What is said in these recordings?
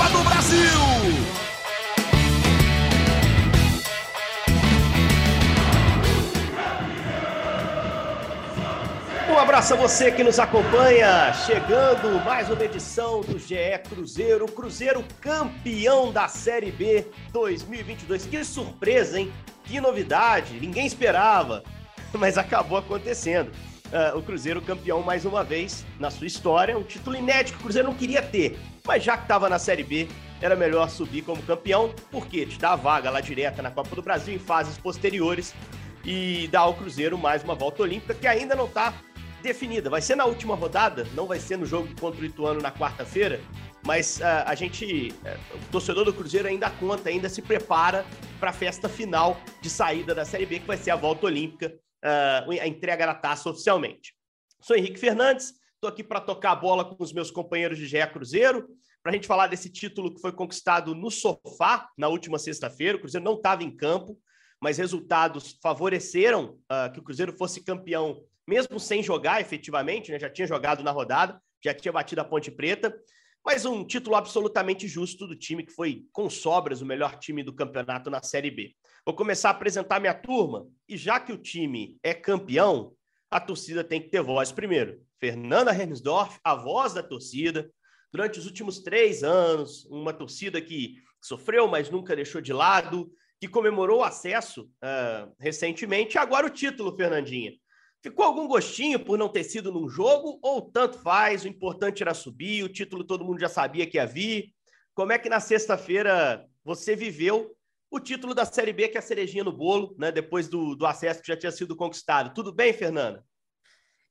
Copa do Brasil. Um abraço a você que nos acompanha, chegando mais uma edição do GE Cruzeiro, Cruzeiro campeão da Série B 2022. Que surpresa, hein? Que novidade, ninguém esperava, mas acabou acontecendo. Uh, o Cruzeiro campeão mais uma vez na sua história, um título inédito que o Cruzeiro não queria ter, mas já que estava na Série B, era melhor subir como campeão, porque te dá a vaga lá direta na Copa do Brasil em fases posteriores e dá ao Cruzeiro mais uma volta olímpica que ainda não está definida. Vai ser na última rodada, não vai ser no jogo contra o Ituano na quarta-feira, mas uh, a gente, uh, o torcedor do Cruzeiro ainda conta, ainda se prepara para a festa final de saída da Série B, que vai ser a volta olímpica, uh, a entrega da taça oficialmente. Sou Henrique Fernandes, estou aqui para tocar a bola com os meus companheiros de GE Cruzeiro, para a gente falar desse título que foi conquistado no sofá na última sexta-feira. O Cruzeiro não estava em campo, mas resultados favoreceram que o Cruzeiro fosse campeão mesmo sem jogar efetivamente, né? já tinha jogado na rodada, já tinha batido a Ponte Preta, mas um título absolutamente justo do time que foi, com sobras, o melhor time do campeonato na Série B. Vou começar a apresentar minha turma, e já que o time é campeão, a torcida tem que ter voz primeiro. Fernanda Hermsdorf, a voz da torcida, durante os últimos três anos, uma torcida que sofreu, mas nunca deixou de lado, que comemorou o acesso uh, recentemente, e agora o título, Fernandinha. Ficou algum gostinho por não ter sido num jogo ou tanto faz? O importante era subir, o título todo mundo já sabia que ia vir. Como é que na sexta-feira você viveu o título da Série B, que é a cerejinha no bolo, né? Depois do, do acesso que já tinha sido conquistado. Tudo bem, Fernanda?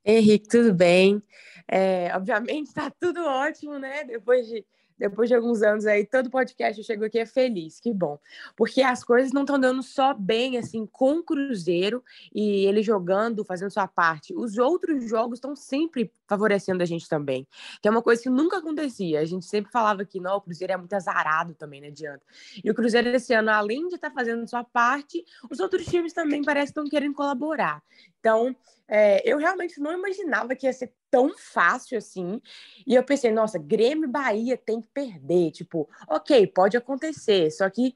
Henrique, tudo bem. É, obviamente está tudo ótimo, né? Depois de depois de alguns anos aí, todo podcast eu chego aqui é feliz, que bom. Porque as coisas não estão dando só bem, assim, com o Cruzeiro e ele jogando, fazendo sua parte. Os outros jogos estão sempre favorecendo a gente também. Que é uma coisa que nunca acontecia. A gente sempre falava que, não, o Cruzeiro é muito azarado também, não adianta. E o Cruzeiro esse ano, além de estar tá fazendo sua parte, os outros times também parecem que estão querendo colaborar. Então, é, eu realmente não imaginava que ia ser tão fácil assim. E eu pensei, nossa, Grêmio e Bahia tem que perder. Tipo, ok, pode acontecer. Só que,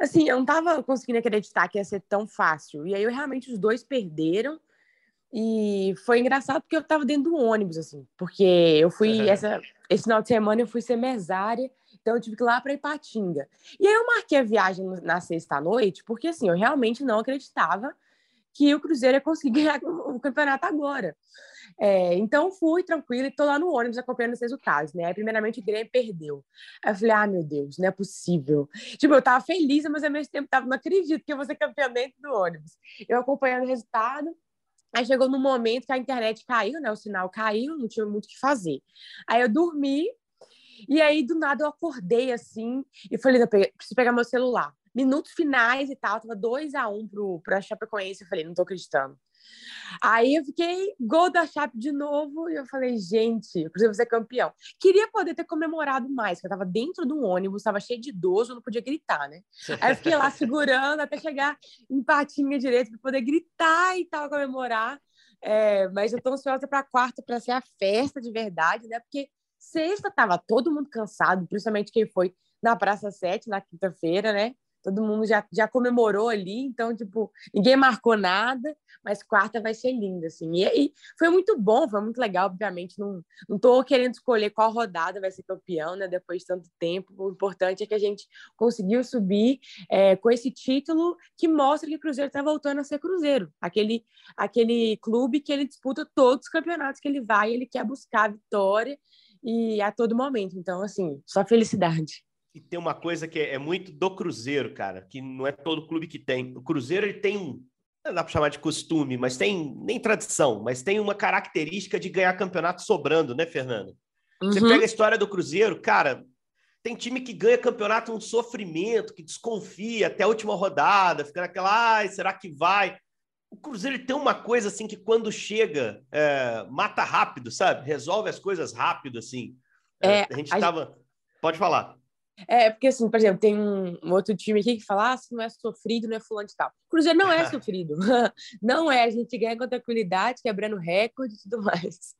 assim, eu não tava conseguindo acreditar que ia ser tão fácil. E aí, eu, realmente, os dois perderam. E foi engraçado porque eu tava dentro do ônibus, assim. Porque eu fui, essa, esse final de semana, eu fui ser mesária. Então, eu tive que ir lá para Ipatinga. E aí, eu marquei a viagem na sexta-noite, porque, assim, eu realmente não acreditava que o Cruzeiro ia conseguir ganhar o campeonato agora. É, então fui tranquila e tô lá no ônibus acompanhando os resultados, né? Primeiramente o Grêmio perdeu. Aí eu falei, ah, meu Deus, não é possível. Tipo, eu tava feliz, mas ao mesmo tempo tava, não acredito que eu vou ser campeã dentro do ônibus. Eu acompanhando o resultado, Aí chegou no momento que a internet caiu, né? O sinal caiu, não tinha muito o que fazer. Aí eu dormi, e aí do nada eu acordei assim, e falei, preciso pegar meu celular minutos finais e tal, tava 2 a 1 um pro, pro Chapecoense, eu falei, não tô acreditando. Aí eu fiquei gol da Chape de novo e eu falei, gente, eu preciso ser campeão. Queria poder ter comemorado mais, porque eu tava dentro de um ônibus, tava cheio de idoso, não podia gritar, né? Aí eu fiquei lá segurando até chegar em patinha direito para poder gritar e tal, comemorar. É, mas eu tô ansiosa para quarta para ser a festa de verdade, né? Porque sexta tava todo mundo cansado, principalmente quem foi na Praça 7 na quinta-feira, né? Todo mundo já, já comemorou ali, então, tipo, ninguém marcou nada, mas quarta vai ser linda, assim. E, e, foi muito bom, foi muito legal, obviamente, não, não tô querendo escolher qual rodada vai ser campeão, né, depois de tanto tempo, o importante é que a gente conseguiu subir é, com esse título que mostra que o Cruzeiro está voltando a ser Cruzeiro, aquele, aquele clube que ele disputa todos os campeonatos que ele vai, ele quer buscar a vitória, e a todo momento, então, assim, só felicidade. E tem uma coisa que é, é muito do Cruzeiro, cara, que não é todo clube que tem. O Cruzeiro ele tem um, não dá para chamar de costume, mas tem nem tradição, mas tem uma característica de ganhar campeonato sobrando, né, Fernando? Uhum. Você pega a história do Cruzeiro, cara, tem time que ganha campeonato um sofrimento, que desconfia até a última rodada, fica naquela, ai, será que vai? O Cruzeiro tem uma coisa assim que quando chega, é, mata rápido, sabe? Resolve as coisas rápido, assim. É, a gente estava. Gente... Pode falar. É, porque assim, por exemplo, tem um, um outro time aqui que fala, ah, se não é sofrido, não é fulano de tal. O Cruzeiro não é sofrido. não é, a gente ganha com tranquilidade, quebrando recorde e tudo mais.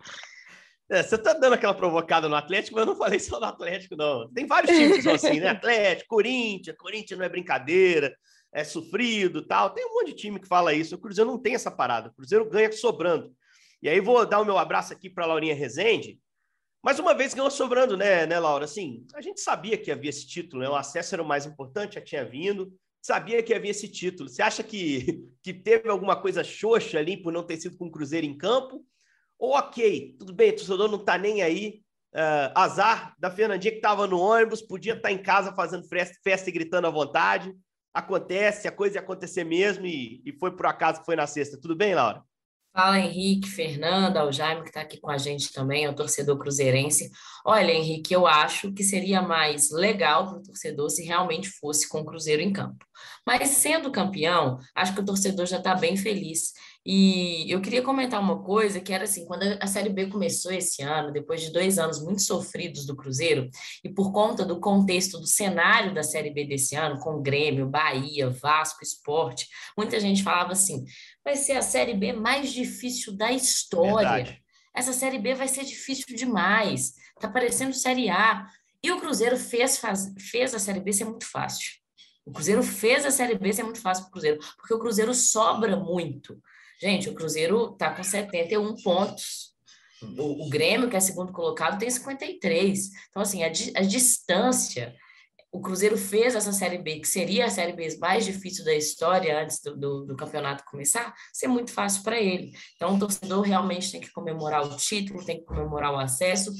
É, você tá dando aquela provocada no Atlético, mas eu não falei só do Atlético, não. Tem vários times que são assim, né? Atlético, Corinthians, Corinthians não é brincadeira, é sofrido tal. Tem um monte de time que fala isso. O Cruzeiro não tem essa parada. O Cruzeiro ganha sobrando. E aí vou dar o meu abraço aqui para a Laurinha Rezende. Mais uma vez ganhou sobrando, né, né, Laura? Assim, a gente sabia que havia esse título, né? O acesso era o mais importante, já tinha vindo. Sabia que havia esse título. Você acha que, que teve alguma coisa xoxa ali por não ter sido com o Cruzeiro em campo? Ou ok, tudo bem, o torcedor não tá nem aí. Uh, azar da Fernandinha que estava no ônibus, podia estar tá em casa fazendo festa, festa e gritando à vontade. Acontece, a coisa ia acontecer mesmo e, e foi por acaso que foi na sexta. Tudo bem, Laura? Fala, Henrique, Fernanda, o Jaime, que está aqui com a gente também, é o torcedor cruzeirense. Olha, Henrique, eu acho que seria mais legal para o torcedor se realmente fosse com o Cruzeiro em campo. Mas sendo campeão, acho que o torcedor já está bem feliz. E eu queria comentar uma coisa que era assim, quando a Série B começou esse ano, depois de dois anos muito sofridos do Cruzeiro, e por conta do contexto do cenário da Série B desse ano, com Grêmio, Bahia, Vasco, Esporte, muita gente falava assim, vai ser a Série B mais difícil da história. Verdade. Essa Série B vai ser difícil demais, tá parecendo Série A. E o Cruzeiro fez, faz, fez a Série B ser muito fácil. O Cruzeiro fez a Série B ser muito fácil para o Cruzeiro, porque o Cruzeiro sobra muito. Gente, o Cruzeiro está com 71 pontos. O, o, Grêmio, que é segundo colocado, tem 53. Então, assim, a, a distância. O Cruzeiro fez essa Série B, que seria a Série B mais difícil da história antes do, do, do campeonato começar, ser muito fácil para ele. Então, o torcedor realmente tem que comemorar o título, tem que comemorar o acesso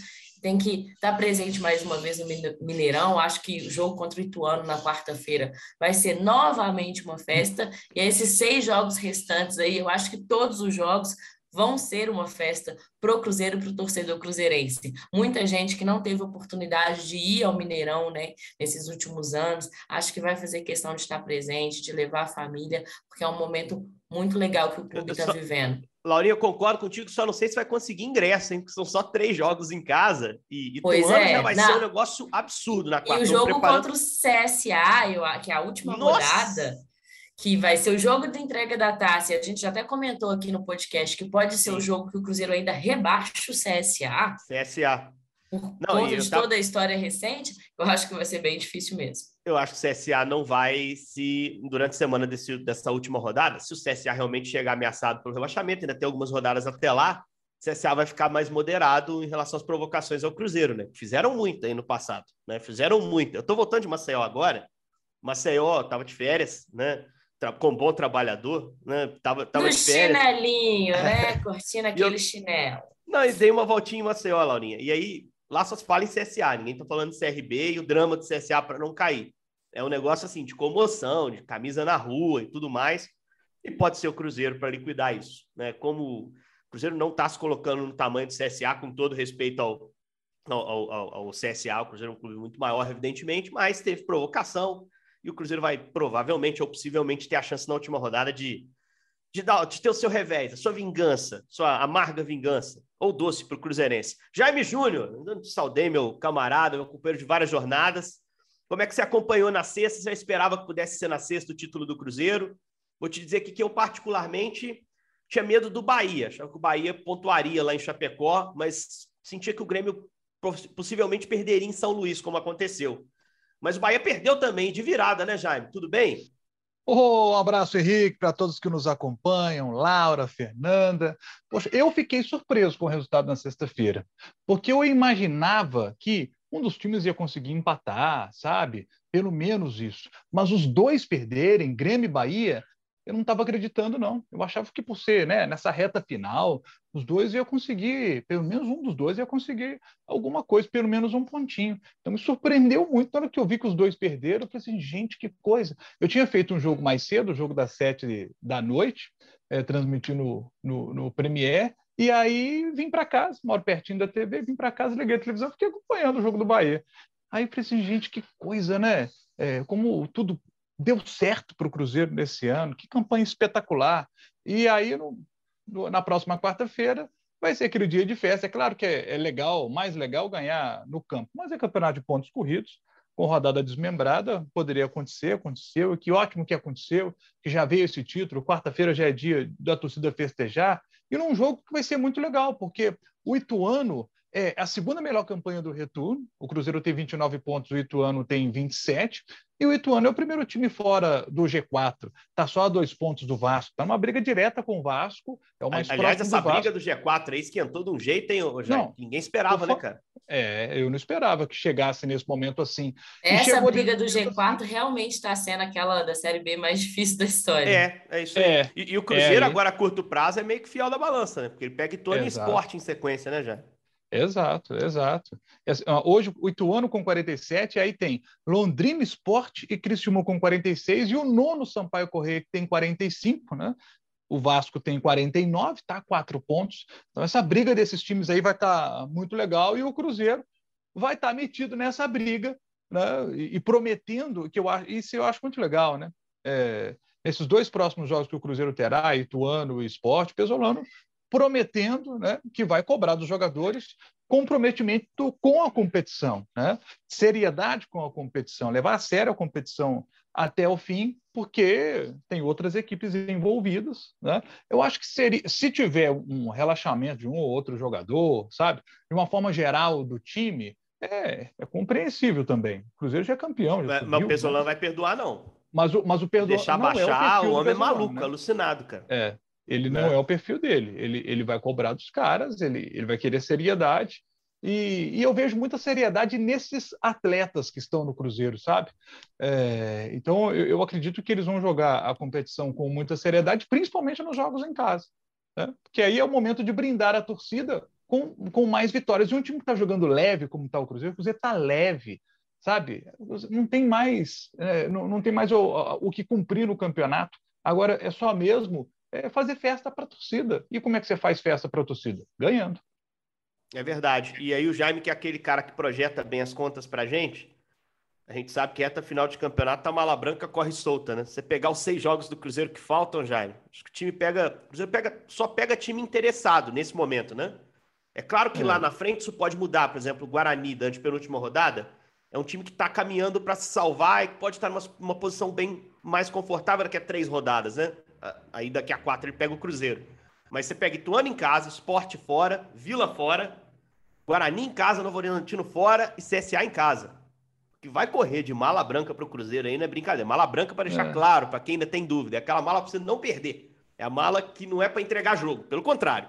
tem que estar presente mais uma vez no Mineirão. Acho que o jogo contra o Ituano na quarta-feira vai ser novamente uma festa. E esses seis jogos restantes aí, eu acho que todos os jogos vão ser uma festa pro Cruzeiro e pro torcedor cruzeirense. Muita gente que não teve oportunidade de ir ao Mineirão, né, nesses últimos anos, acho que vai fazer questão de estar presente, de levar a família, porque é um momento muito legal que o clube está vivendo. Laurinha, eu concordo contigo, só não sei se vai conseguir ingresso, hein? Porque são só três jogos em casa. E, e pois é, já vai na... ser um negócio absurdo na quarta. E o jogo preparando... contra o CSA, eu, que é a última Nossa! rodada, que vai ser o jogo de entrega da taça. A gente já até comentou aqui no podcast que pode ser Sim. o jogo que o Cruzeiro ainda rebaixa o CSA. CSA. Por não, conta de toda a história recente, eu acho que vai ser bem difícil mesmo. Eu acho que o CSA não vai se, durante a semana desse, dessa última rodada, se o CSA realmente chegar ameaçado pelo relaxamento, ainda tem algumas rodadas até lá, o CSA vai ficar mais moderado em relação às provocações ao Cruzeiro, né? Fizeram muito aí no passado, né? Fizeram muito. Eu tô voltando de Maceió agora. Maceió tava de férias, né? Com bom trabalhador, né? Tava, tava no chinelinho, né? Curtindo aquele eu... chinelo. Não, e dei uma voltinha em Maceió, Laurinha. E aí, lá só se fala em CSA, ninguém tá falando de CRB e o drama do CSA para não cair. É um negócio assim de comoção, de camisa na rua e tudo mais. E pode ser o Cruzeiro para liquidar isso, né? Como o Cruzeiro não está se colocando no tamanho do CSA, com todo respeito ao, ao, ao, ao CSA, o Cruzeiro é um clube muito maior, evidentemente, mas teve provocação e o Cruzeiro vai provavelmente ou possivelmente ter a chance na última rodada de, de, dar, de ter o seu revés, a sua vingança, sua amarga vingança, ou doce para o Cruzeirense. Jaime Júnior, saudei meu camarada, meu companheiro de várias jornadas, como é que você acompanhou na sexta? Você já esperava que pudesse ser na sexta o título do Cruzeiro? Vou te dizer aqui que eu, particularmente, tinha medo do Bahia. Achava que o Bahia pontuaria lá em Chapecó, mas sentia que o Grêmio possivelmente perderia em São Luís, como aconteceu. Mas o Bahia perdeu também de virada, né, Jaime? Tudo bem? Oh, um abraço, Henrique, para todos que nos acompanham, Laura, Fernanda. Poxa, eu fiquei surpreso com o resultado na sexta-feira, porque eu imaginava que um dos times ia conseguir empatar, sabe? Pelo menos isso. Mas os dois perderem, Grêmio e Bahia, eu não estava acreditando, não. Eu achava que por ser né, nessa reta final, os dois iam conseguir, pelo menos um dos dois ia conseguir alguma coisa, pelo menos um pontinho. Então me surpreendeu muito na hora que eu vi que os dois perderam. Eu falei assim, gente, que coisa. Eu tinha feito um jogo mais cedo, o jogo das sete da noite, é, transmitindo no, no, no Premiere, e aí vim para casa, moro pertinho da TV, vim para casa, liguei a televisão, fiquei acompanhando o jogo do Bahia. Aí eu falei assim, gente, que coisa, né? É, como tudo deu certo para o Cruzeiro nesse ano, que campanha espetacular. E aí, no, no, na próxima quarta-feira, vai ser aquele dia de festa. É claro que é, é, legal, mais legal ganhar no campo, mas é campeonato de pontos corridos, com rodada desmembrada, poderia acontecer, aconteceu, e que ótimo que aconteceu, que já veio esse título, quarta-feira já é dia da torcida festejar, e num jogo que vai ser muito legal, porque o Ituano é a segunda melhor campanha do retorno. O Cruzeiro tem 29 pontos, o Ituano tem 27. E o Ituano é o primeiro time fora do G4. Está só a dois pontos do Vasco. Está numa briga direta com o Vasco. É o mais Aliás, essa do briga do G4 aí esquentou de um jeito, hein, já, não, Ninguém esperava, né, cara? É, eu não esperava que chegasse nesse momento assim. Essa briga do G4 assim. realmente está sendo aquela da Série B mais difícil da história. É, é isso aí. É, e, e, o Cruzeiro, é, agora a curto prazo, é meio que fiel da balança, né? Porque ele pega Ituano e esporte em sequência, né, já? Exato, exato. Assim, hoje o Ituano com 47, aí tem Londrina Esporte e Criciúma com 46 e o nono Sampaio Correia que tem 45, né? O Vasco tem 49, tá? Quatro pontos. Então essa briga desses times aí vai estar tá muito legal e o Cruzeiro vai estar tá metido nessa briga, né? E, e, prometendo que eu acho isso eu acho muito legal, né? É, nesses dois próximos jogos que o Cruzeiro terá, Ituano e Esporte, Pesolano prometendo né, que vai cobrar dos jogadores comprometimento com a competição, né? seriedade com a competição, levar a sério a competição até o fim, porque tem outras equipes envolvidas. Né? Eu acho que seria, se tiver um relaxamento de um ou outro jogador, sabe, de uma forma geral do time, é, é compreensível também. O Cruzeiro já é campeão. Já mas, mas o Pesolano né? vai perdoar, não. Mas o, mas o perdão. Deixar baixar, é o, o homem é maluco, né? alucinado, cara. É. Ele não é. é o perfil dele. Ele, ele vai cobrar dos caras, ele, ele vai querer seriedade. E, e eu vejo muita seriedade nesses atletas que estão no Cruzeiro, sabe? É, então, eu, eu, acredito que eles vão jogar a competição com muita seriedade, principalmente nos jogos em casa. Né? Porque aí é o momento de brindar a torcida com, com mais vitórias. E um time que está jogando leve, como está o Cruzeiro, o Cruzeiro está leve, sabe? Não tem mais, é, não, não tem mais o, o que cumprir no campeonato. Agora, é só mesmo é fazer festa para a torcida. E como é que você faz festa para a torcida? Ganhando. É verdade. E aí o Jaime, que é aquele cara que projeta bem as contas para a gente, a gente sabe que reta final de campeonato, a mala branca corre solta, né? Você pegar os seis jogos do Cruzeiro que faltam, Jaime, acho que o time pega. O Cruzeiro pega, só pega time interessado nesse momento, né? É claro que é. lá na frente isso pode mudar. Por exemplo, o Guarani, da antepenúltima rodada, é um time que está caminhando para se salvar e pode estar numa uma posição bem mais confortável daqui a três rodadas, né? Aí daqui a quatro ele pega o Cruzeiro. Mas você pega Ituano em casa, Esporte fora, Vila fora, Guarani em casa, Novo Horizontino fora e CSA em casa. Que vai correr de mala branca para o Cruzeiro aí não é brincadeira. Mala branca para deixar é. claro, para quem ainda tem dúvida. É aquela mala para você não perder. É a mala que não é para entregar jogo. Pelo contrário.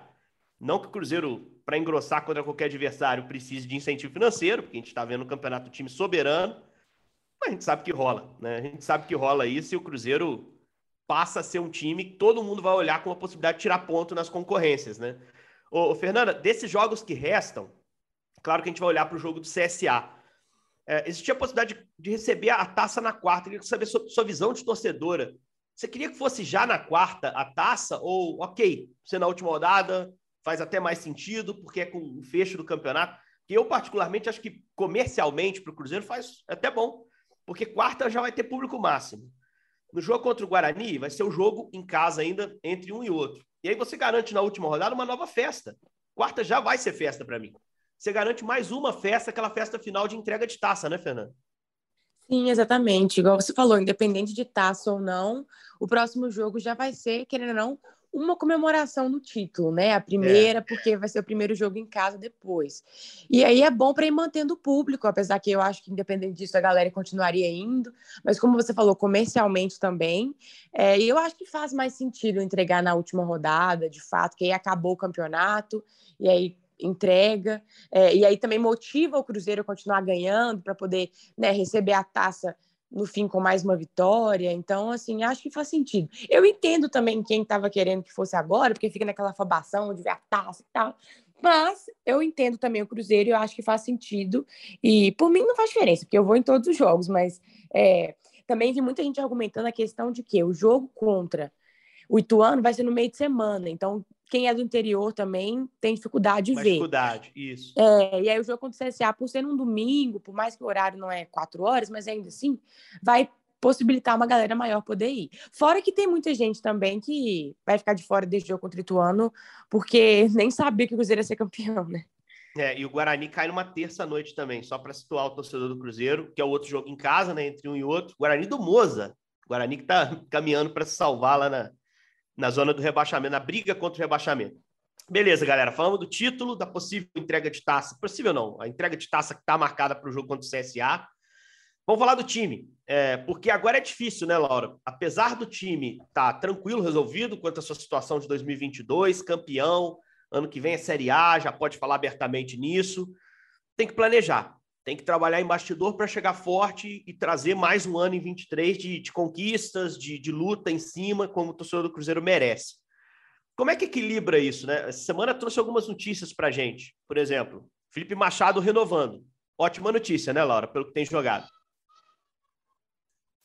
Não que o Cruzeiro, para engrossar contra qualquer adversário, precise de incentivo financeiro, porque a gente está vendo o campeonato time soberano. Mas a gente sabe que rola, né? A gente sabe que rola isso e o Cruzeiro passa a ser um time que todo mundo vai olhar com a possibilidade de tirar ponto nas concorrências, né? Ô, Fernanda, desses jogos que restam, claro que a gente vai olhar para o jogo do CSA. É, existia a possibilidade de, receber a taça na quarta. Eu queria saber sua, sua visão de torcedora. Você queria que fosse já na quarta a taça? Ou, ok, você na última rodada faz até mais sentido, porque é com o fecho do campeonato. Que eu, particularmente, acho que comercialmente para o Cruzeiro faz até bom, porque quarta já vai ter público máximo. No jogo contra o Guarani, vai ser o jogo em casa ainda entre um e outro. E aí você garante na última rodada uma nova festa. Quarta já vai ser festa para mim. Você garante mais uma festa, aquela festa final de entrega de taça, né, Fernanda? Sim, exatamente. Igual você falou, independente de taça ou não, o próximo jogo já vai ser, querendo ou não, uma comemoração do título, né? A primeira, é. porque vai ser o primeiro jogo em casa depois. E aí é bom para ir mantendo o público, apesar que eu acho que, independente disso, a galera continuaria indo. Mas, como você falou, comercialmente também. É, eu acho que faz mais sentido entregar na última rodada, de fato, que aí acabou o campeonato, e aí entrega, é, e aí também motiva o Cruzeiro a continuar ganhando para poder né, receber a taça no fim com mais uma vitória. Então, assim, acho que faz sentido. Eu entendo também quem estava querendo que fosse agora, porque fica naquela afobação de ver a taça e tal. Mas eu entendo também o Cruzeiro e eu acho que faz sentido. E por mim não faz diferença, porque eu vou em todos os jogos, mas é, também vi muita gente argumentando a questão de que o jogo contra o Ituano vai ser no meio de semana. Então, quem é do interior também tem dificuldade de Mais ver. dificuldade, isso. É, e aí o jogo contra o CSA, por ser num domingo, por mais que o horário não é quatro horas, mas ainda assim, vai possibilitar uma galera maior poder ir. Fora que tem muita gente também que vai ficar de fora desse jogo contra o Ituano, porque nem sabia que o Cruzeiro ia ser campeão, né? É, e o Guarani cai numa terça-noite também, só para situar o torcedor do Cruzeiro, que é o outro jogo em casa, né, entre um e outro. Guarani do Moza. Guarani que está caminhando para se salvar lá na, na zona do rebaixamento, na briga contra o rebaixamento. Beleza, galera. Falamos do título, da possível entrega de taça. Possível não, a entrega de taça que está marcada para o jogo contra o CSA. Vamos falar do time, é, porque agora é difícil, né, Laura? Apesar do time estar tá tranquilo, resolvido quanto à sua situação de 2022, campeão, ano que vem é Série A, já pode falar abertamente nisso. Tem que planejar, tem que trabalhar em bastidor para chegar forte e trazer mais um ano em 23 de, de conquistas, de, de, luta em cima, como o torcedor do Cruzeiro merece. Como é que equilibra isso, né? Essa semana trouxe algumas notícias para gente. Por exemplo, Felipe Machado renovando. Ótima notícia, né, Laura, pelo que tem jogado.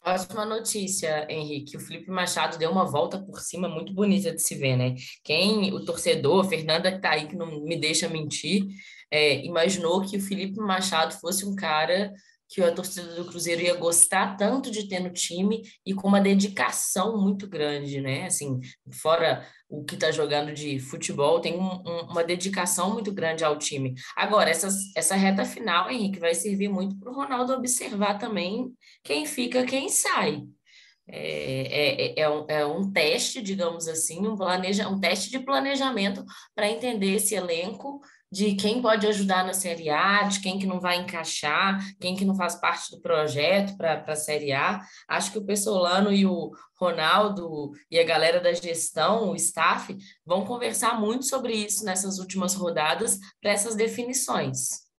Ótima notícia, Henrique. O Felipe Machado deu uma volta por cima muito bonita de se ver, né? Quem, o torcedor, Fernanda que tá aí, que não me deixa mentir, é, imaginou que o Felipe Machado fosse um cara que a torcida do Cruzeiro ia gostar tanto de ter no time e com uma dedicação muito grande, né? Assim, fora o que está jogando de futebol, tem um, um, uma dedicação muito grande ao time. Agora, essa, essa reta final, Henrique, vai servir muito para o Ronaldo observar também quem fica, quem sai. É, é, é, um, é um teste, digamos assim, um, planeja, um teste de planejamento para entender esse elenco de quem pode ajudar na Série A, de quem que não vai encaixar, quem que não faz parte do projeto para a Série A. Acho que o Pessolano e o Ronaldo e a galera da gestão, o staff, vão conversar muito sobre isso nessas últimas rodadas para essas definições.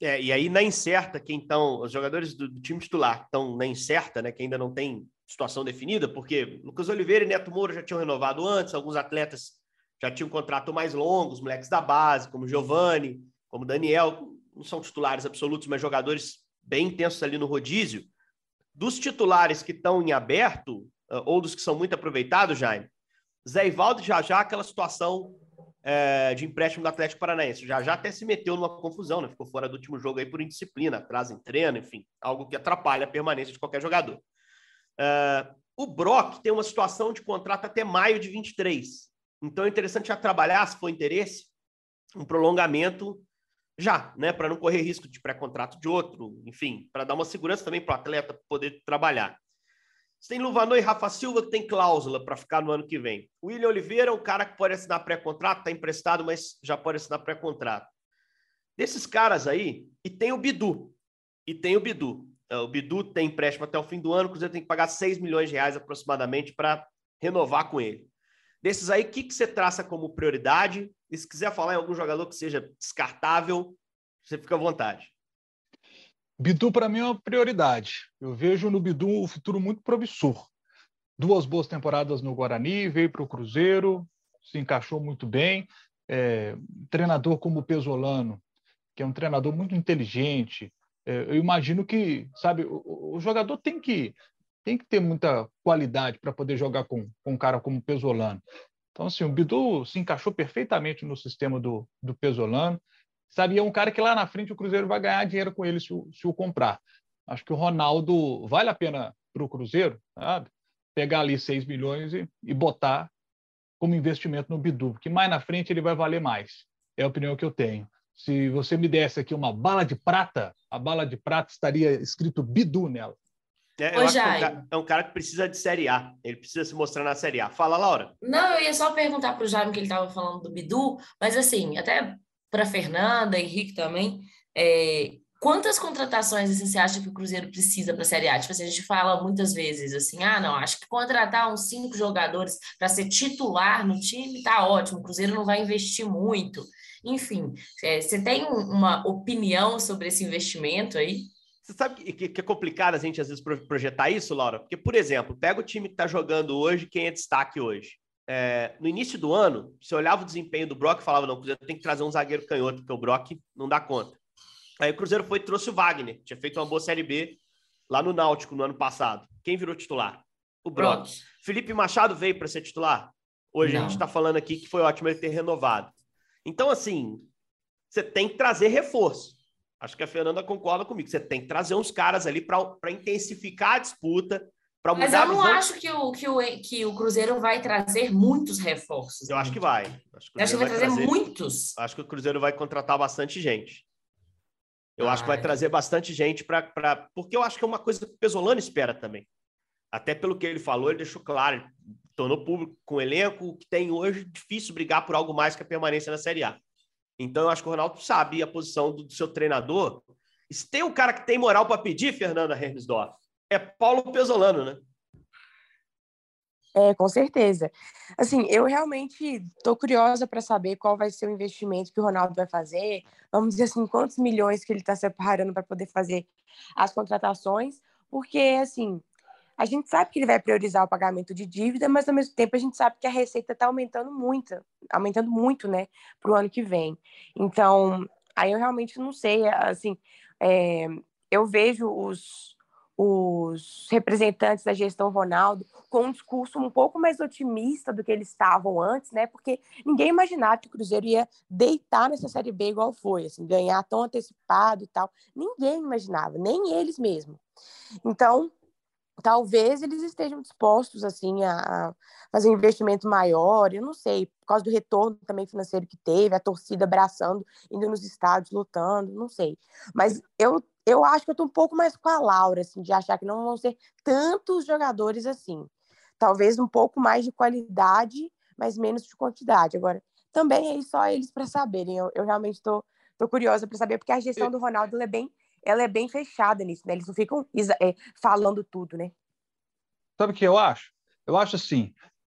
É, e aí na incerta, quem estão, os jogadores do, do time titular estão na incerta, né, que ainda não tem situação definida, porque Lucas Oliveira e Neto Moura já tinham renovado antes, alguns atletas já tinha um contrato mais longo, os moleques da base, como Giovanni, como Daniel, não são titulares absolutos, mas jogadores bem intensos ali no rodízio. Dos titulares que estão em aberto, ah, ou dos que são muito aproveitados, Jaime, Zé Ivaldo já já aquela situação é, de empréstimo do Atlético Paranaense. Já já até se meteu numa confusão, né? Ficou fora do último jogo aí por indisciplina, atrás em treino, enfim, algo que atrapalha a permanência de qualquer jogador. Uh, o Brock tem uma situação de contrato até maio de 23. Então é interessante já trabalhar, se for interesse, um prolongamento já, né? Para não correr risco de pré-contrato de outro, enfim, para dar uma segurança também para o atleta poder trabalhar. Você tem Luvanor e Rafa Silva que tem cláusula para ficar no ano que vem. O William Oliveira é um cara que pode assinar pré-contrato, está emprestado, mas já pode assinar pré-contrato. Desses caras aí, e tem o Bidu. E tem o Bidu. É, o Bidu tem empréstimo até o fim do ano, o Cruzeiro tem que pagar 6 milhões de reais aproximadamente para renovar com ele. Desses aí, o que, que você traça como prioridade? E se quiser falar em algum jogador que seja descartável, você fica à vontade. Bidu, para mim, é uma prioridade. Eu vejo no Bidu um futuro muito promissor. Duas boas temporadas no Guarani, veio para o Cruzeiro, se encaixou muito bem. É, treinador como o Pesolano, que é um treinador muito inteligente. É, eu imagino que, sabe, o, o jogador tem que tem que ter muita qualidade para poder jogar com, com um cara como o Pesolano. Então, assim, o Bidu se encaixou perfeitamente no sistema do, do Pesolano. Sabe, é um cara que lá na frente o Cruzeiro vai ganhar dinheiro com ele se o, se o comprar. Acho que o Ronaldo vale a pena para o Cruzeiro, sabe? Pegar ali 6 milhões e, e botar como investimento no Bidu, porque mais na frente ele vai valer mais. É a opinião que eu tenho. Se você me desse aqui uma bala de prata, a bala de prata estaria escrito Bidu nela. É, que é um, cara, é um, cara, que precisa de Série A. Ele precisa se mostrar na Série A. Fala, Laura. Não, eu ia só perguntar para o Jaime que ele estava falando do Bidu, mas assim, até para Fernanda, Henrique também, é, quantas contratações assim, você acha que o Cruzeiro precisa para a Série A? Tipo assim, a gente fala muitas vezes assim, ah, não, acho que contratar uns cinco jogadores para ser titular no time tá ótimo, o Cruzeiro não vai investir muito. Enfim, é, você tem uma opinião sobre esse investimento aí? Você sabe que, que, é complicado a gente às vezes projetar isso, Laura? Porque, por exemplo, pega o time que está jogando hoje, quem é destaque hoje. É, no início do ano, você olhava o desempenho do Brock e falava: não, o Cruzeiro tem que trazer um zagueiro canhoto, porque o Brock não dá conta. Aí o Cruzeiro foi e trouxe o Wagner, tinha feito uma boa Série B lá no Náutico no ano passado. Quem virou titular? O Brock. Brock. Felipe Machado veio para ser titular? Hoje Não. a gente está falando aqui que foi ótimo ele ter renovado. Então, assim, você tem que trazer reforço. Acho que a Fernanda concorda comigo. Você tem que trazer uns caras ali para intensificar a disputa, para mudar Mas eu não acho que o, que, o, que o Cruzeiro vai trazer muitos reforços. Eu acho que vai. Acho que acho que vai Cruzeiro trazer muitos. Acho que o Cruzeiro vai contratar bastante gente. Eu acho que vai Ai. trazer bastante gente para. Porque eu acho que é uma coisa que o Pesolano espera também. Até pelo que ele falou, ele deixou claro, ele tornou público com o elenco que tem hoje, difícil brigar por algo mais que a permanência na Série A. Então eu acho que o Ronaldo sabe a posição do, do seu treinador. E se tem um cara que tem moral para pedir, Fernanda Hermsdorf, é Paulo Pesolano, né? É, com certeza. Assim, eu realmente estou curiosa para saber qual vai ser o investimento que o Ronaldo vai fazer. Vamos dizer assim, quantos milhões que ele está separando para poder fazer as contratações, porque assim, a gente sabe que ele vai priorizar o pagamento de dívida, mas ao mesmo tempo a gente sabe que a receita está aumentando muito, aumentando muito, né, para o ano que vem. Então, aí eu realmente não sei, assim, é, eu vejo os os representantes da gestão Ronaldo com um discurso um pouco mais otimista do que eles estavam antes, né? Porque ninguém imaginava que o Cruzeiro ia deitar nessa Série B igual foi, assim, ganhar tão antecipado e tal. Ninguém imaginava, nem eles mesmos. Então, talvez eles estejam dispostos, assim, a fazer um investimento maior, eu não sei, por causa do retorno também financeiro que teve, a torcida abraçando, indo nos estádios, lutando, não sei. Mas eu eu acho que eu tô um pouco mais com a Laura, assim, de achar que não vão ser tantos jogadores assim. Talvez um pouco mais de qualidade, mas menos de quantidade. Agora, também é só eles para saberem. Eu, eu realmente tô, tô curiosa para saber, porque a gestão do Ronaldo é, bem, ela é bem fechada nisso, né? Eles não ficam é, falando tudo, né? Sabe o que eu acho? Eu acho assim,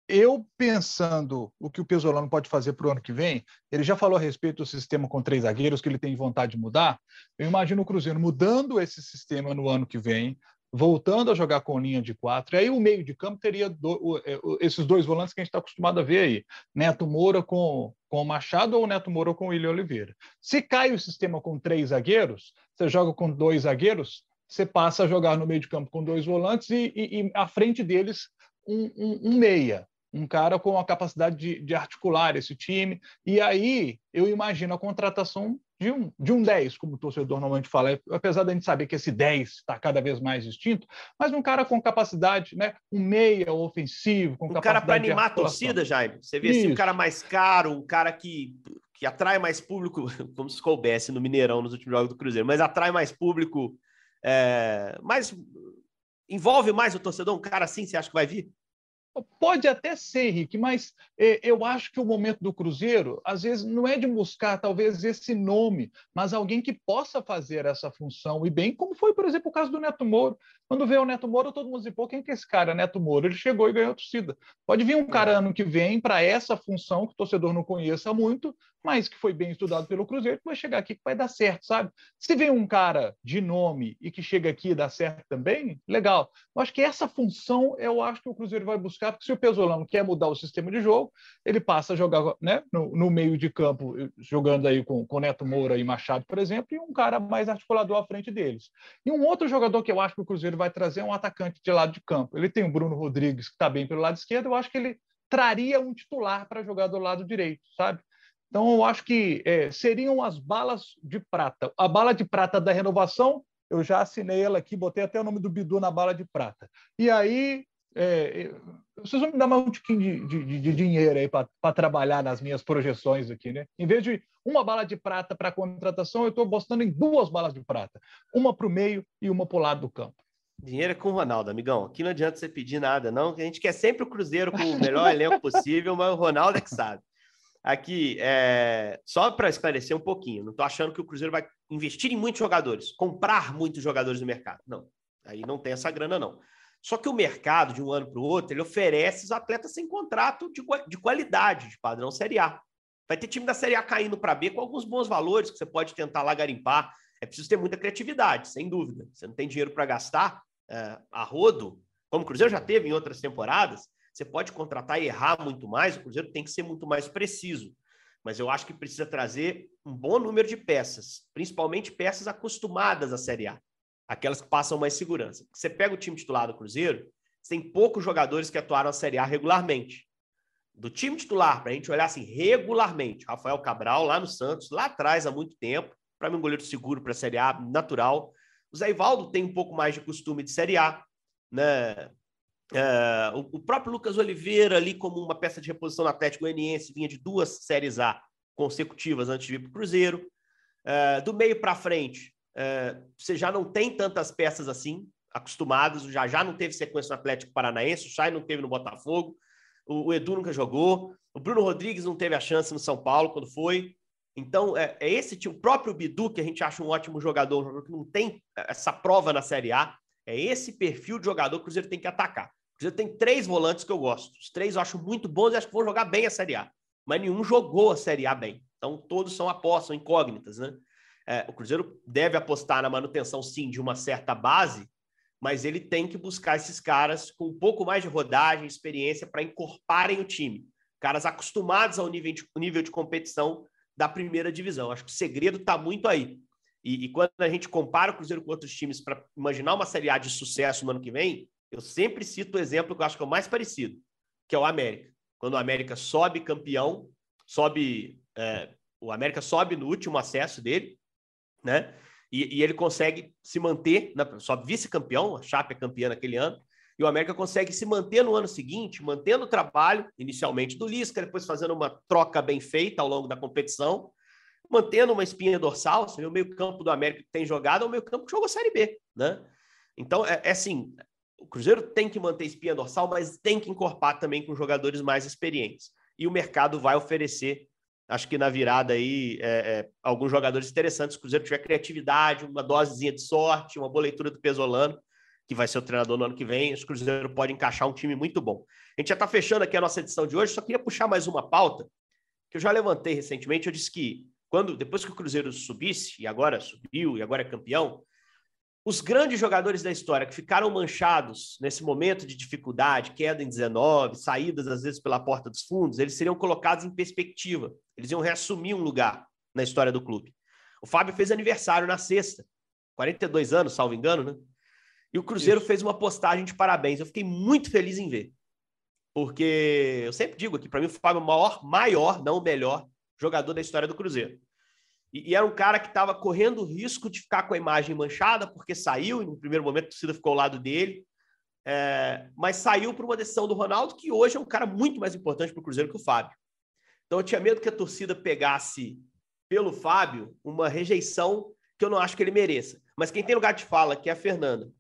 eu pensando o que o Pesolano pode fazer para o ano que vem, ele já falou a respeito do sistema com três zagueiros, que ele tem vontade de mudar. Eu imagino o Cruzeiro mudando esse sistema no ano que vem, voltando a jogar com linha de quatro, e aí o meio de campo teria do, esses dois volantes que a gente está acostumado a ver aí, Neto Moura com, com o Machado ou Neto Moura com o William Oliveira. Se cai o sistema com três zagueiros, você joga com dois zagueiros, você passa a jogar no meio de campo com dois volantes e, e, e à frente deles um, um, um meia um cara com a capacidade de, de, articular esse time. E aí eu imagino a contratação de um, de um 10, como o torcedor normalmente fala, apesar da gente saber que esse 10 está cada vez mais distinto, mas um cara com capacidade, né? um meia ofensivo, com um capacidade cara para animar a torcida, Jaime. Você vê assim, um cara mais caro, um cara que, que atrai mais público, como se coubesse no Mineirão nos últimos jogos do Cruzeiro, mas atrai mais público, é, mais envolve mais o torcedor, um cara assim, você acha que vai vir? Pode até ser, Henrique, mas eh, eu acho que o momento do Cruzeiro, às vezes, não é de buscar talvez esse nome, mas alguém que possa fazer essa função e bem, como foi, por exemplo, o caso do Neto Moro. Quando veio o Neto Moro, todo mundo dizia, pô, quem que é esse cara? Neto Moro. Ele chegou e ganhou a torcida. Pode vir um cara ano que vem para essa função que o torcedor não conheça muito, mas que foi bem estudado pelo Cruzeiro, que vai chegar aqui que vai dar certo, sabe? Se vem um cara de nome e que chega aqui e dá certo também, legal. Eu acho que essa função eu acho que o Cruzeiro vai buscar, porque se o Pesolano quer mudar o sistema de jogo, ele passa a jogar né, no, no meio de campo, jogando aí com, com Neto Moura e Machado, por exemplo, e um cara mais articulador à frente deles. E um outro jogador que eu acho que o Cruzeiro vai trazer é um atacante de lado de campo. Ele tem o Bruno Rodrigues, que está bem pelo lado esquerdo, eu acho que ele traria um titular para jogar do lado direito, sabe? Então, eu acho que é, seriam as balas de prata. A bala de prata da renovação, eu já assinei ela aqui, botei até o nome do Bidu na bala de prata. E aí, é, vocês vão me dar mais um tiquinho de, de, de dinheiro aí para trabalhar nas minhas projeções aqui, né? Em vez de uma bala de prata para contratação, eu estou apostando em duas balas de prata. Uma para o meio e uma para o lado do campo. Dinheiro é com o Ronaldo, amigão. Aqui não adianta você pedir nada, não. A gente quer sempre o Cruzeiro com o melhor elenco possível, mas o Ronaldo é que sabe. Aqui, é... só para esclarecer um pouquinho, não estou achando que o Cruzeiro vai investir em muitos jogadores, comprar muitos jogadores no mercado. Não, aí não tem essa grana, não. Só que o mercado, de um ano para o outro, ele oferece os atletas sem contrato de, de qualidade, de padrão Série A. Vai ter time da Série A caindo para B com alguns bons valores que você pode tentar lá garimpar. É preciso ter muita criatividade, sem dúvida. Você não tem dinheiro para gastar é, a rodo, como o Cruzeiro já teve em outras temporadas, você pode contratar e errar muito mais, o Cruzeiro tem que ser muito mais preciso. Mas eu acho que precisa trazer um bom número de peças, principalmente peças acostumadas à Série A, aquelas que passam mais segurança. Você pega o time titular do Cruzeiro, tem poucos jogadores que atuaram na Série A regularmente. do time titular, para a gente olhar assim regularmente, Rafael Cabral lá no Santos, lá atrás há muito tempo, para mim um goleiro seguro para a Série A, natural. O Zé Ivaldo tem um pouco mais de costume de Série A, né? É, o, o, próprio Lucas Oliveira ali como uma peça de reposição no Atlético Goianiense vinha de duas séries A consecutivas antes de vir para o Cruzeiro. É, do meio para frente, você já não tem tantas peças assim acostumadas. Já já não teve sequência no Atlético Paranaense, o Chay não teve no Botafogo, o, Edu nunca jogou, o Bruno Rodrigues não teve a chance no São Paulo quando foi. Então, é, é esse tipo, o próprio Bidu, que a gente acha um ótimo jogador, um jogador que não tem essa prova na Série A, é esse perfil de jogador que o Cruzeiro tem que atacar. O Cruzeiro tem três volantes que eu gosto. Os três eu acho muito bons e acho que vão jogar bem a Série A. Mas nenhum jogou a Série A bem. Então, todos são apostas, são incógnitas, né? É, o Cruzeiro deve apostar na manutenção, sim, de uma certa base, mas ele tem que buscar esses caras com um pouco mais de rodagem, experiência, para incorporarem o time. Caras acostumados ao nível de, nível de competição da primeira divisão. Acho que o segredo está muito aí. E, e, quando a gente compara o Cruzeiro com outros times para imaginar uma Série A de sucesso no ano que vem, eu sempre cito o exemplo que eu acho que é o mais parecido, que é o América. Quando o América sobe campeão, sobe. É, o América sobe no último acesso dele, né? E, e ele consegue se manter, na, sobe vice-campeão, a Chape é campeã naquele ano, e o América consegue se manter no ano seguinte, mantendo o trabalho, inicialmente do Lisca, depois fazendo uma troca bem feita ao longo da competição, mantendo uma espinha dorsal, vê o meio-campo do América que tem jogado, é o meio-campo que jogou Série B, né? Então, é, é, assim, o Cruzeiro tem que manter espinha dorsal, mas tem que incorporar também com jogadores mais experientes. E o mercado vai oferecer, acho que na virada aí, é, é, alguns jogadores interessantes. O Cruzeiro tiver criatividade, uma dosezinha de sorte, uma boa leitura do Pesolano, que vai ser o treinador no ano que vem, o Cruzeiro pode encaixar um time muito bom. A gente já está fechando aqui a nossa edição de hoje, só queria puxar mais uma pauta, que eu já levantei recentemente. Eu disse que quando depois que o Cruzeiro subisse, e agora subiu, e agora é campeão, os grandes jogadores da história que ficaram manchados nesse momento de dificuldade, queda em 19, saídas às vezes pela porta dos fundos, eles seriam colocados em perspectiva. Eles iam reassumir um lugar na história do clube. O Fábio fez aniversário na sexta, 42 anos, salvo engano, né? E o Cruzeiro Isso. fez uma postagem de parabéns. Eu fiquei muito feliz em ver. Porque eu sempre digo aqui, para mim, o Fábio é o maior, maior, não o melhor jogador da história do Cruzeiro. E, e era um cara que estava correndo o risco de ficar com a imagem manchada, porque saiu, no primeiro momento a torcida ficou ao lado dele, é, mas saiu por uma decisão do Ronaldo, que hoje é um cara muito mais importante para o Cruzeiro que o Fábio. Então eu tinha medo que a torcida pegasse pelo Fábio uma rejeição que eu não acho que ele mereça. Mas quem tem lugar de fala, que é a Fernanda.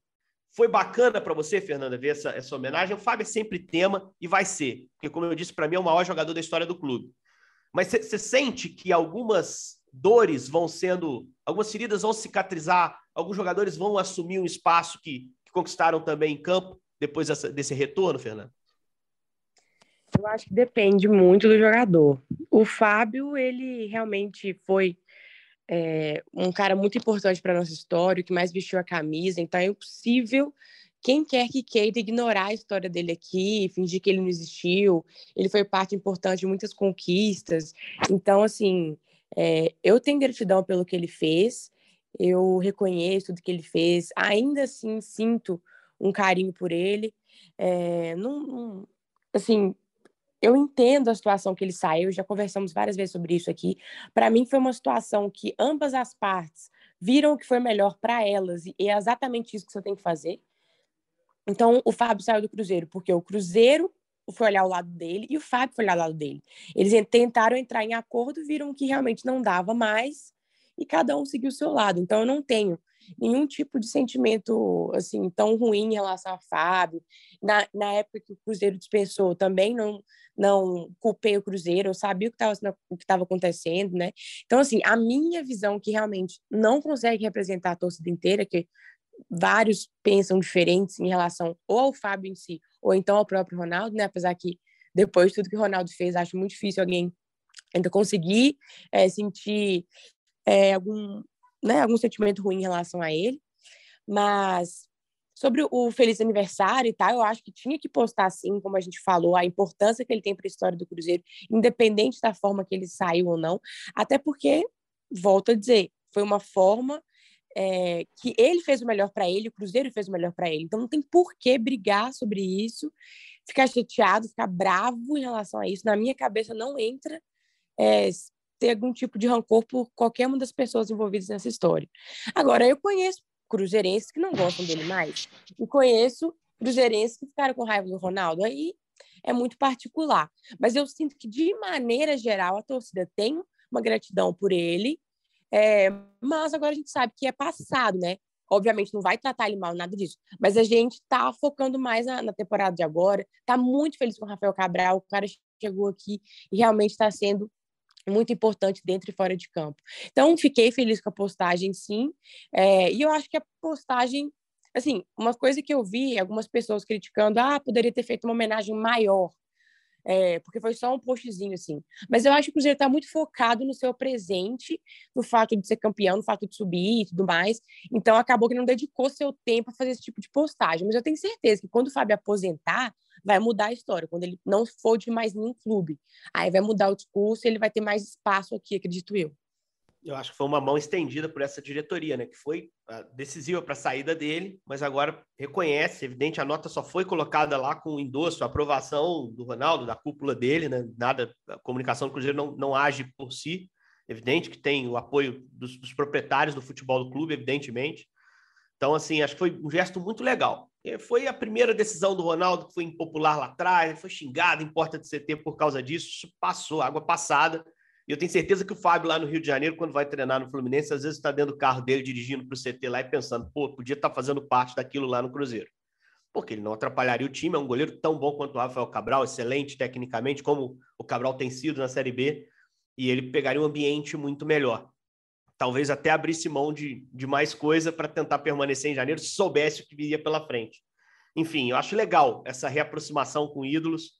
Foi bacana para você, Fernanda, ver essa, essa homenagem? O Fábio é sempre tema e vai ser, porque, como eu disse, para mim é o maior jogador da história do clube. Mas você sente que algumas dores vão sendo, algumas feridas vão cicatrizar, alguns jogadores vão assumir um espaço que, que conquistaram também em campo depois dessa, desse retorno, Fernando? Eu acho que depende muito do jogador. O Fábio, ele realmente foi é, um cara muito importante para nossa história, que mais vestiu a camisa, então é impossível quem quer que queira ignorar a história dele aqui, fingir que ele não existiu, ele foi parte importante de muitas conquistas. Então, assim, é, eu tenho gratidão pelo que ele fez, eu reconheço tudo que ele fez, ainda assim sinto um carinho por ele. É, não, não, assim, eu entendo a situação que ele saiu, já conversamos várias vezes sobre isso aqui. Para mim, foi uma situação que ambas as partes viram o que foi melhor para elas, e é exatamente isso que você tem que fazer. Então, o Fábio saiu do Cruzeiro, porque o Cruzeiro foi olhar o lado dele e o Fábio foi olhar o lado dele. Eles tentaram entrar em acordo, viram que realmente não dava mais e cada um seguiu o seu lado. Então, eu não tenho nenhum tipo de sentimento assim tão ruim em relação a Fábio. Na, na época que o Cruzeiro dispensou, também não não culpei o Cruzeiro, eu sabia o que estava acontecendo, né? Então assim, a minha visão que realmente não consegue representar a torcida inteira, que vários pensam diferentes em relação ou ao Fábio em si, ou então ao próprio Ronaldo, né? Apesar que depois de tudo que o Ronaldo fez, acho muito difícil alguém ainda conseguir é, sentir é, algum, né, algum sentimento ruim em relação a ele. Mas sobre o feliz aniversário e tal, eu acho que tinha que postar assim, como a gente falou, a importância que ele tem para a história do Cruzeiro, independente da forma que ele saiu ou não, até porque, volto a dizer, foi uma forma é, que ele fez o melhor para ele, o Cruzeiro fez o melhor para ele. Então não tem por que brigar sobre isso, ficar chateado, ficar bravo em relação a isso. Na minha cabeça não entra é, ter algum tipo de rancor por qualquer uma das pessoas envolvidas nessa história. Agora, eu conheço cruzeirenses que não gostam dele mais, e conheço cruzeirenses que ficaram com raiva do Ronaldo. Aí é muito particular. Mas eu sinto que, de maneira geral, a torcida tem uma gratidão por ele, é, mas agora a gente sabe que é passado, né? Obviamente não vai tratar ele mal, nada disso. Mas a gente tá focando mais na, na temporada de agora. Tá muito feliz com o Rafael Cabral. O cara chegou aqui e realmente está sendo muito importante dentro e fora de campo. Então, fiquei feliz com a postagem, sim. É, e eu acho que a postagem, assim, uma coisa que eu vi algumas pessoas criticando, ah, poderia ter feito uma homenagem maior é, porque foi só um postzinho, assim. Mas eu acho que o Cruzeiro está muito focado no seu presente, no fato de ser campeão, no fato de subir e tudo mais. Então, acabou que não dedicou seu tempo a fazer esse tipo de postagem. Mas eu tenho certeza que quando o Fábio aposentar, vai mudar a história. Quando ele não for de mais nenhum clube, aí vai mudar o discurso e ele vai ter mais espaço aqui, acredito eu eu acho que foi uma mão estendida por essa diretoria, né? Que foi ah, decisiva para a saída dele, mas agora reconhece, evidente, a nota só foi colocada lá com o endosso, a aprovação do Ronaldo, da cúpula dele, né? Nada, a comunicação do Cruzeiro não, não age por si, evidente que tem o apoio dos, dos proprietários do futebol do clube, evidentemente. Então, assim, acho que foi um gesto muito legal. Foi a primeira decisão do Ronaldo, que foi impopular lá atrás, foi xingado em porta de CT por causa disso, isso passou, água passada e eu tenho certeza que o Fábio, lá no Rio de Janeiro, quando vai treinar no Fluminense, às vezes está dentro do carro dele, dirigindo para o CT lá e pensando, pô, podia estar tá fazendo parte daquilo lá no Cruzeiro. Porque ele não atrapalharia o time, é um goleiro tão bom quanto o Rafael Cabral, excelente tecnicamente, como o Cabral tem sido na Série B, e ele pegaria um ambiente muito melhor. Talvez até abrisse mão de, de mais coisa para tentar permanecer em janeiro, se soubesse o que viria pela frente. Enfim, eu acho legal essa reaproximação com ídolos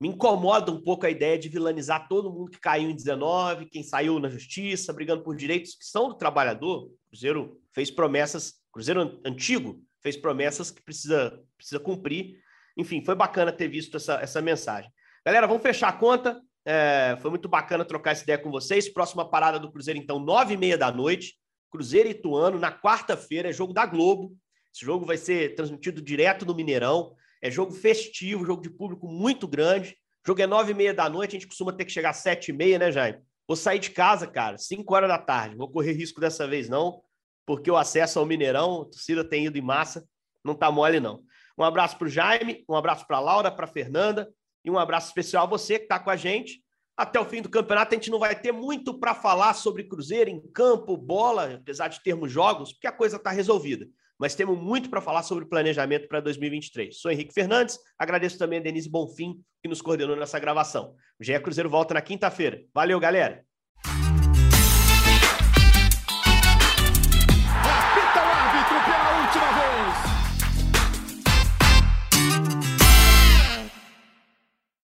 me incomoda um pouco a ideia de vilanizar todo mundo que caiu em 19, quem saiu na justiça, brigando por direitos que são do trabalhador. O Cruzeiro fez promessas, Cruzeiro antigo fez promessas que precisa, precisa cumprir. Enfim, foi bacana ter visto essa, essa mensagem. Galera, vamos fechar a conta. É, foi muito bacana trocar essa ideia com vocês. Próxima parada do Cruzeiro, então, nove e meia da noite. Cruzeiro e Ituano, na quarta-feira, é jogo da Globo. Esse jogo vai ser transmitido direto no Mineirão. É jogo festivo, jogo de público muito grande. O jogo é nove e meia da noite, a gente costuma ter que chegar às sete e meia, né, Jaime? Vou sair de casa, cara, cinco horas da tarde. Vou correr risco dessa vez, não, porque o acesso ao Mineirão, a torcida tem ido em massa, não tá mole, não. Um abraço para o Jaime, um abraço para Laura, para Fernanda e um abraço especial a você que está com a gente. Até o fim do campeonato, a gente não vai ter muito para falar sobre Cruzeiro em campo, bola, apesar de termos jogos, porque a coisa está resolvida mas temos muito para falar sobre planejamento para 2023. Sou Henrique Fernandes, agradeço também a Denise Bonfim, que nos coordenou nessa gravação. O GE Cruzeiro volta na quinta-feira. Valeu, galera!